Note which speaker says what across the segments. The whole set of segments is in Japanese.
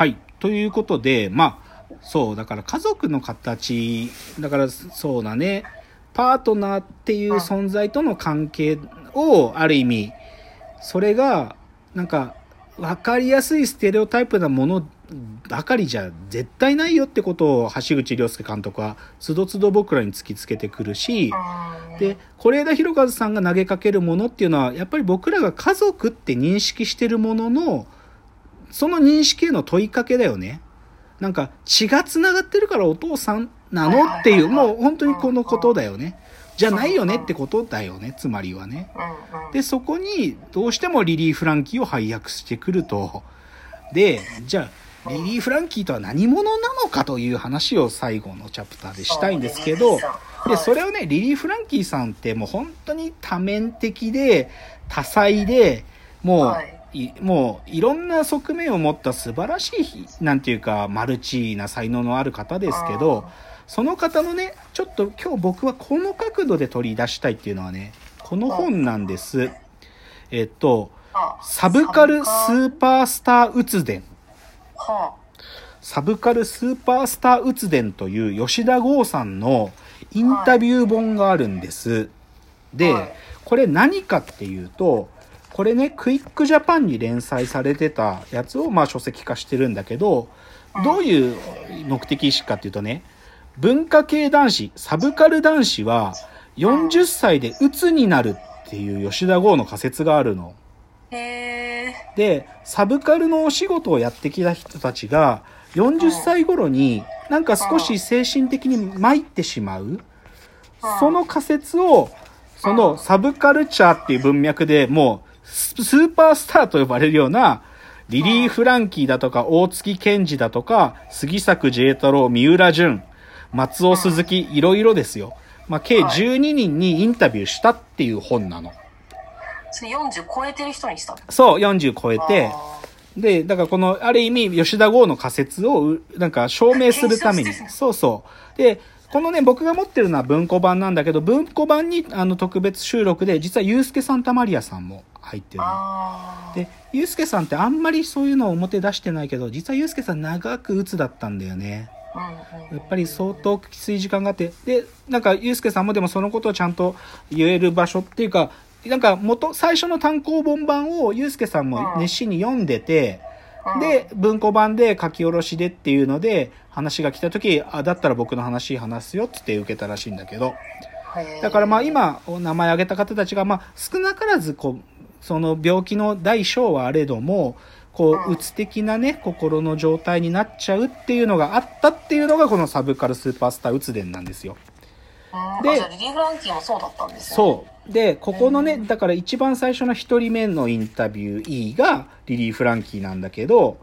Speaker 1: はい。ということで、まあ、そう、だから家族の形、だからそうだね、パートナーっていう存在との関係を、ある意味、それが、なんか、わかりやすいステレオタイプなものばかりじゃ絶対ないよってことを橋口亮介監督はつどつど僕らに突きつけてくるし、で、是枝裕和さんが投げかけるものっていうのは、やっぱり僕らが家族って認識してるものの、その認識への問いかけだよね。なんか血が繋がってるからお父さんなの？っていう、もう本当にこのことだよね。じゃないよね？ってことだよね、つまりはね。で、そこにどうしてもリリー・フランキーを配役してくると。で、じゃあ、リリー・フランキーとは何者なのかという話を最後のチャプターでしたいんですけど、で、それをね、リリー・フランキーさんってもう本当に多面的で、多彩で、もう、いもういろんな側面を持った素晴らしい、なんていうか、マルチな才能のある方ですけど、その方のね、ちょっと今日僕はこの角度で取り出したいっていうのはね、この本なんです。えっと、サブカルスーパースターうつ伝。
Speaker 2: は
Speaker 1: サブカルスーパースターうつ伝という吉田剛さんのインタビュー本があるんです。で、
Speaker 2: はい
Speaker 1: これ何かっていうと、これね、クイックジャパンに連載されてたやつをまあ書籍化してるんだけど、どういう目的意識かっていうとね、文化系男子、サブカル男子は40歳で鬱になるっていう吉田剛の仮説があるの。で、サブカルのお仕事をやってきた人たちが、40歳頃になんか少し精神的に参ってしまう。その仮説を、そのサブカルチャーっていう文脈でもうススーパースターと呼ばれるような、リリー・フランキーだとか、大月健二だとか、杉作 J 太郎、三浦淳、松尾鈴木、いろいろですよ。まあ、計12人にインタビューしたっていう本なの。
Speaker 2: それ40超えてる人にしたの？
Speaker 1: そう、40超えて、
Speaker 2: あ
Speaker 1: で、だからこの、ある意味、吉田剛の仮説をう、なんか証明するために。そうそう。で、このね、僕が持ってるのは文庫版なんだけど、文庫版に、あの、特別収録で、実は、ユースケ・サンタマリアさんも入ってる。で、ユースケさんってあんまりそういうのを表出してないけど、実はユースケさん長く鬱だったんだよね。やっぱり相当きつい時間があって、で、なんか、ゆうすけさんもでもそのことをちゃんと言える場所っていうか、なんか元、最初の単行本版をゆうすけさんも熱心に読んでて、で、文庫版で書き下ろしでっていうので、話が来た時、あ、だったら僕の話話すよってって受けたらしいんだけど、だからまあ今、お名前挙げた方たちが、まあ少なからず、こう、その病気の大小はあれども、こう、
Speaker 2: う
Speaker 1: つ的なね、心の状態になっちゃうっていうのがあったっていうのが、このサブカルスーパースターうつ伝なんですよ。
Speaker 2: うん
Speaker 1: で
Speaker 2: リリー・フランキーもそうだったんですね
Speaker 1: そう。で、ここのね、
Speaker 2: うん
Speaker 1: だから一番最初の一人目のインタビュー E がリリー・フランキーなんだけど、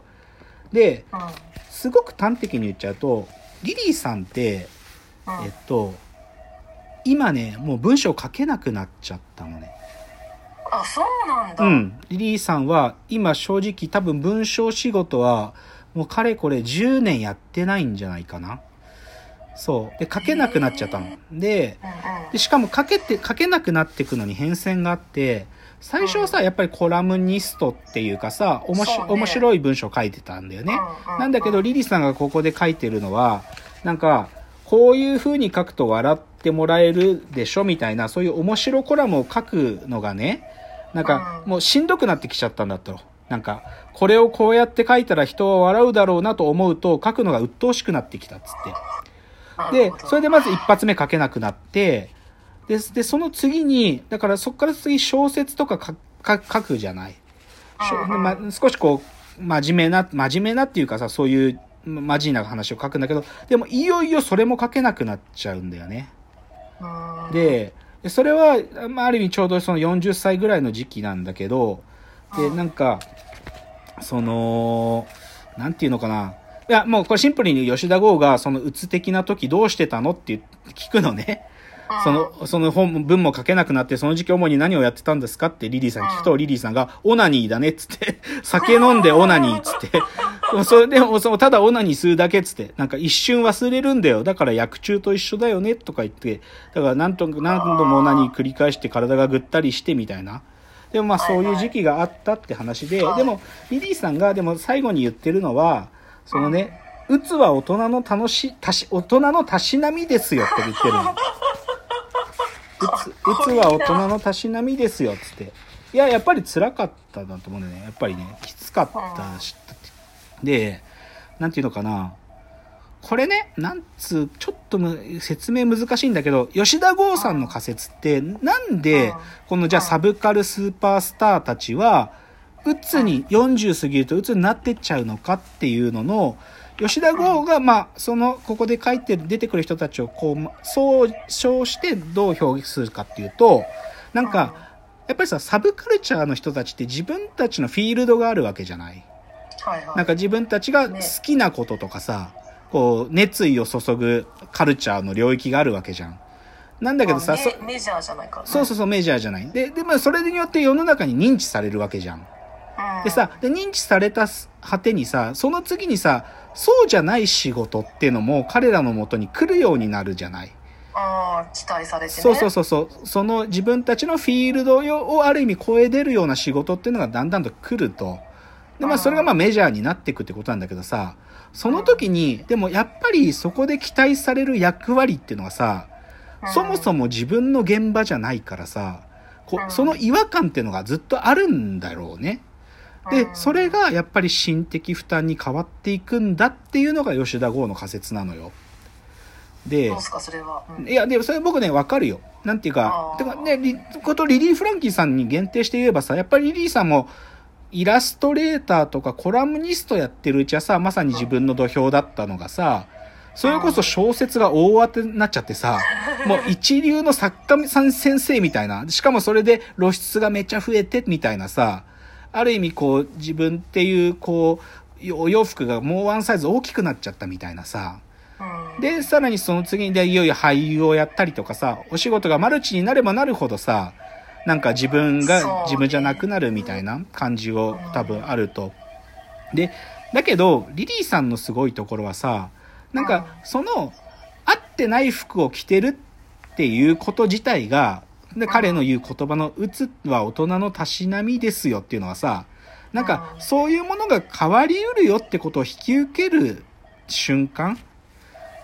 Speaker 1: で、すごく端的に言っちゃうと、リリーさんって、えっと、今ね、もう文章書けなくなっちゃったのね。
Speaker 2: あそうなんだ、
Speaker 1: うん。リリーさんは今正直多分文章仕事はもうかれこれ10年やってないんじゃないかな。そう。で、書けなくなっちゃったの。で、でしかも書けて、書けなくなっていくのに変遷があって、最初はさ、やっぱりコラムニストっていうかさ、おもし
Speaker 2: ね
Speaker 1: 面白い文章書いてたんだよね。なんだけど、リリーさんがここで書いてるのは、なんか、こういう風に書くと笑ってもらえるでしょみたいな、そういう面白コラムを書くのがね、なんか、
Speaker 2: うん
Speaker 1: もうしんどくなってきちゃったんだと。なんか、これをこうやって書いたら人は笑うだろうなと思うと、書くのが鬱陶しくなってきたっつって。でそれでまず一発目書けなくなって、で、でその次に、だからそこから次小説とか書くじゃない。ま、少しこう、真面目な、真面目なっていうかさ、そういうマジな話を書くんだけど、でもいよいよそれも書けなくなっちゃうんだよね。
Speaker 2: うん
Speaker 1: で、でそれは、まあ、ある意味ちょうどその40歳ぐらいの時期なんだけど、で、なんか、その、なんていうのかな。いや、もうこれシンプルに吉田剛がそのうつ的な時どうしてたのって聞くのね。その、その本、文も書けなくなって、その時期主に何をやってたんですかってリリーさんに聞くと、リリーさんが、オナニーだねっつって、酒飲んでオナニーっつって、でもそれでも、そのただオナニーするだけっつって、なんか一瞬忘れるんだよ。だから薬中と一緒だよねとか言って、だから何と、何度もオナニー繰り返して体がぐったりしてみたいな。でもまあそういう時期があったって話で、でもリリーさんがでも最後に言ってるのは、そのね、うつは大人の楽し、たし、大人のたしなみですよって言ってるの。うつ、うつは大人のたしなみですよっつって。いや、やっぱり辛かったなと思うんだよね。やっぱりね、きつかったし。で、なんていうのかな。これね、なんつう、ちょっと説明難しいんだけど、吉田剛さんの仮説って、なんで、このじゃあサブカルスーパースターたちは、うつに、40過ぎるとうつになってっちゃうのかっていうのの、吉田剛が、まあ、その、ここで書いて出てくる人たちを、こう、総称してどう表現するかっていうと、なんか、やっぱりさ、サブカルチャーの人たちって自分たちのフィールドがあるわけじゃない。
Speaker 2: はいはい。
Speaker 1: なんか自分たちが好きなこととかさ、こう、熱意を注ぐカルチャーの領域があるわけじゃん。なんだけどさ、
Speaker 2: メメジャーじゃないから、ね。
Speaker 1: そうそうそう、メジャーじゃない。で、でもそれによって世の中に認知されるわけじゃ
Speaker 2: ん。
Speaker 1: でさ、で認知された果てにさ、その次にさ、そうじゃない仕事っていうのも彼らのもとに来るようになるじゃない。
Speaker 2: ああ、期待されてね。
Speaker 1: そうそうそうそう。その自分たちのフィールドをある意味超え出るような仕事っていうのがだんだんと来ると。で、まあそれがまあメジャーになっていくってことなんだけどさ、その時に、でもやっぱりそこで期待される役割っていうのはさ、そもそも自分の現場じゃないからさ、こ
Speaker 2: うん
Speaker 1: その違和感っていうのがずっとあるんだろうね。で
Speaker 2: う、ん
Speaker 1: それがやっぱり心的負担に変わっていくんだっていうのが吉田剛の仮説なのよ。で
Speaker 2: どう、すか、それは？うん
Speaker 1: いや、でもそれ僕ね、わかるよ。なんていうかてかね、リことリリー・フランキーさんに限定して言えばさ、やっぱりリリーさんも、イラストレーターとかコラムニストやってるうちはさ、まさに自分の土俵だったのがさ、それこそ小説が大当てになっちゃってさ、もう一流の作家さん先生みたいな、しかもそれで露出がめっちゃ増えてみたいなさ、ある意味こう自分っていうこう、お洋服がもうワンサイズ大きくなっちゃったみたいなさ、
Speaker 2: うん、
Speaker 1: で、さらにその次にでいよいよ俳優をやったりとかさ、お仕事がマルチになればなるほどさ、なんか自分が自分じゃなくなるみたいな感じを多分あると。で、だけど、リリーさんのすごいところはさ、なんかその、合ってない服を着てるっていうこと自体が、で彼の言う言葉の、うつは大人のたしなみですよっていうのはさ、なんかそういうものが変わりうるよってことを引き受ける瞬間？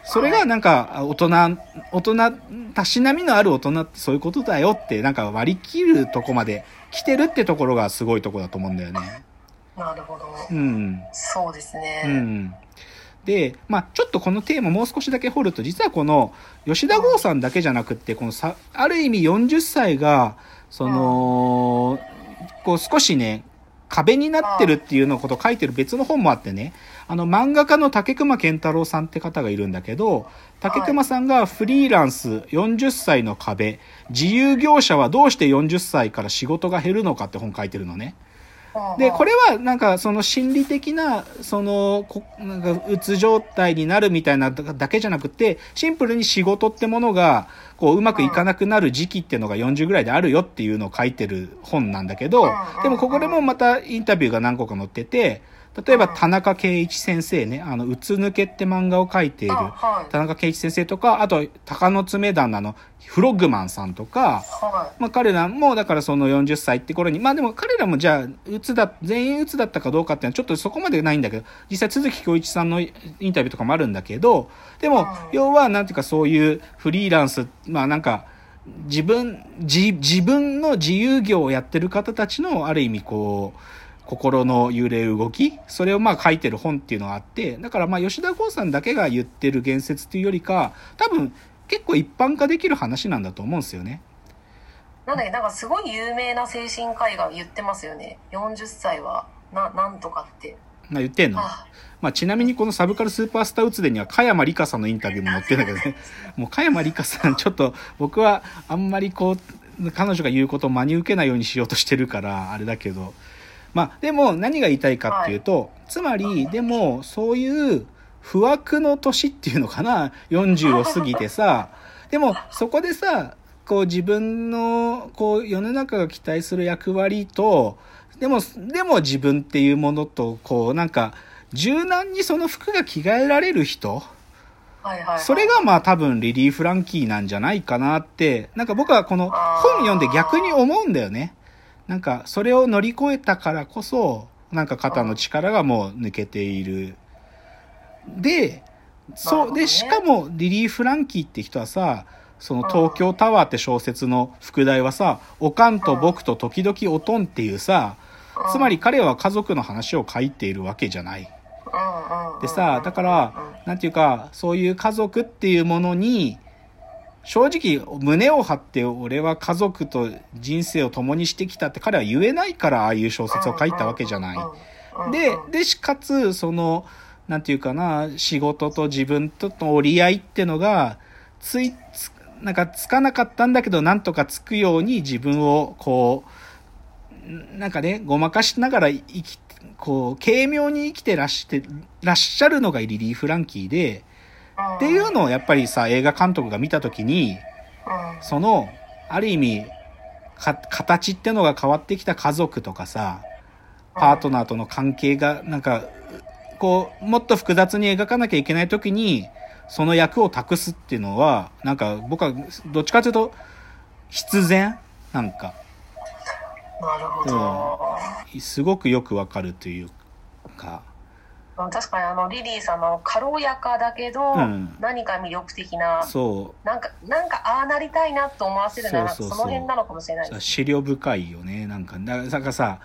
Speaker 1: それがなんか大人、大人、たしなみのある大人ってそういうことだよってなんか割り切るとこまで来てるってところがすごいとこだと思うんだよね。
Speaker 2: なるほど。
Speaker 1: うん。
Speaker 2: そうですね。
Speaker 1: うん。で、まあちょっとこのテーマもう少しだけ掘ると、実はこの吉田剛さんだけじゃなくって、このさ、ある意味40歳が、その、こう少しね、壁になってるっていうのことを書いてる別の本もあってね、あの漫画家の竹熊健太郎さんって方がいるんだけど、竹熊さんがフリーランス40歳の壁、自由業者はどうして40歳から仕事が減るのかって本書いてるのね。で、これはなんかその心理的な、その、こなんかうつ状態になるみたいなだけじゃなくて、シンプルに仕事ってものが、こううまくいかなくなる時期っていうのが40ぐらいであるよっていうのを書いてる本なんだけど、でもここでもまたインタビューが何個か載ってて、例えば田中圭一先生ね、あの、うつ抜けって漫画を書いている田中圭一先生とか、あと、鷹の爪旦のフロッグマンさんとか、
Speaker 2: は
Speaker 1: まあ彼らも、だからその40歳って頃に、まあでも彼らもじゃあ、うつだ、全員うつだったかどうかっていうのはちょっとそこまでないんだけど、実際鈴木恭一さんのインタビューとかもあるんだけど、でも、要はなんていうかそういうフリーランス、まあなんか、自分、自、自分の自由業をやってる方たちの、ある意味こう、心の揺れ動きそれをまあ書いてる本っていうのがあって、だからまあ吉田剛さんだけが言ってる言説っていうよりか、多分結構一般化できる話なんだと思うんですよね。
Speaker 2: い。なんだっけ、なんかすごい有名な精神科医が言ってますよね。40歳は、な、なんとかって。
Speaker 1: まあ言ってんの？
Speaker 2: あ、
Speaker 1: まあ、ちなみにこのサブカルスーパースターうつでには、加山里香さんのインタビューも載ってるんだけどね。もう加山里香さん、ちょっと僕はあんまりこう、彼女が言うことを真に受けないようにしようとしてるから、あれだけど。まあ、でも何が言いたいかっていうと、つまり、でも、そういう不惑の年っていうのかな、40を過ぎてさ、でもそこでさ、こう自分の、こう世の中が期待する役割と、でも、でも自分っていうものと、こうなんか、柔軟にその服が着替えられる人、
Speaker 2: はいはいはい。
Speaker 1: それがまあ多分リリー・フランキーなんじゃないかなって、なんか僕はこの本読んで逆に思うんだよね。なんかそれを乗り越えたからこそ、なんか肩の力がもう抜けている。で、そう、で、しかもリリー・フランキーって人はさ、その東京タワーって小説の副題はさ、おかんと僕と時々おとんっていうさ、つまり彼は家族の話を書いているわけじゃない。でさ、だから、なんていうか、そういう家族っていうものに、正直胸を張って俺は家族と人生を共にしてきたって彼は言えないからああいう小説を書いたわけじゃない。で、で、しかつ、その、なんていうかな、仕事と自分との折り合いってのが、つい、つなんかつかなかったんだけど、なんとかつくように自分を、こう、なんかね、ごまかしながら生き、こう、軽妙に生きてらして、らっしゃるのがリリー・フランキーで、っていうのをやっぱりさ、映画監督が見たときに、その、ある意味、か、形ってのが変わってきた家族とかさ、パートナーとの関係が、なんか、こう、もっと複雑に描かなきゃいけないときに、その役を託すっていうのは、なんか僕はどっちかというと、必然？なんか、
Speaker 2: なるほど、
Speaker 1: すごくよくわかるというか、
Speaker 2: 確かにあのリリーさんの軽やかだけど、
Speaker 1: うん。
Speaker 2: 何か魅力的な
Speaker 1: そう、
Speaker 2: なんかなんかああなりたいなと思わせるのは
Speaker 1: そ
Speaker 2: の辺なのかもしれない。
Speaker 1: 資料深いよね。なんか、だなんかさ、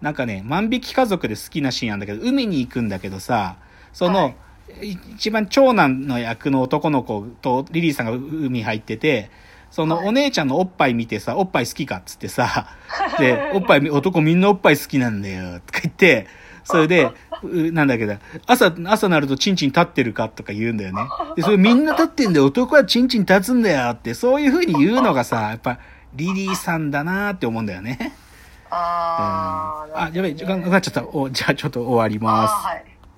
Speaker 1: なんかね、万引き家族で好きなシーンなんだけど、海に行くんだけどさ、その、
Speaker 2: はい。
Speaker 1: い一番長男の役の男の子とリリーさんが海入ってて、その
Speaker 2: はい。
Speaker 1: お姉ちゃんのおっぱい見てさ、おっぱい好きかっつってさ、で、おっぱい、男みんなおっぱい好きなんだよ、とか言って、それで、うなんだけど、朝、朝なるとチンチン立ってるかとか言うんだよね。で、それみんな立ってんだよ、男はチンチン立つんだよって、そういう風に言うのがさ、やっぱ、リリーさんだなーって思うんだよね。うん
Speaker 2: あー
Speaker 1: あ、やべえ、時間か
Speaker 2: が
Speaker 1: かっちゃった。お、じゃあちょっと終わります。
Speaker 2: はい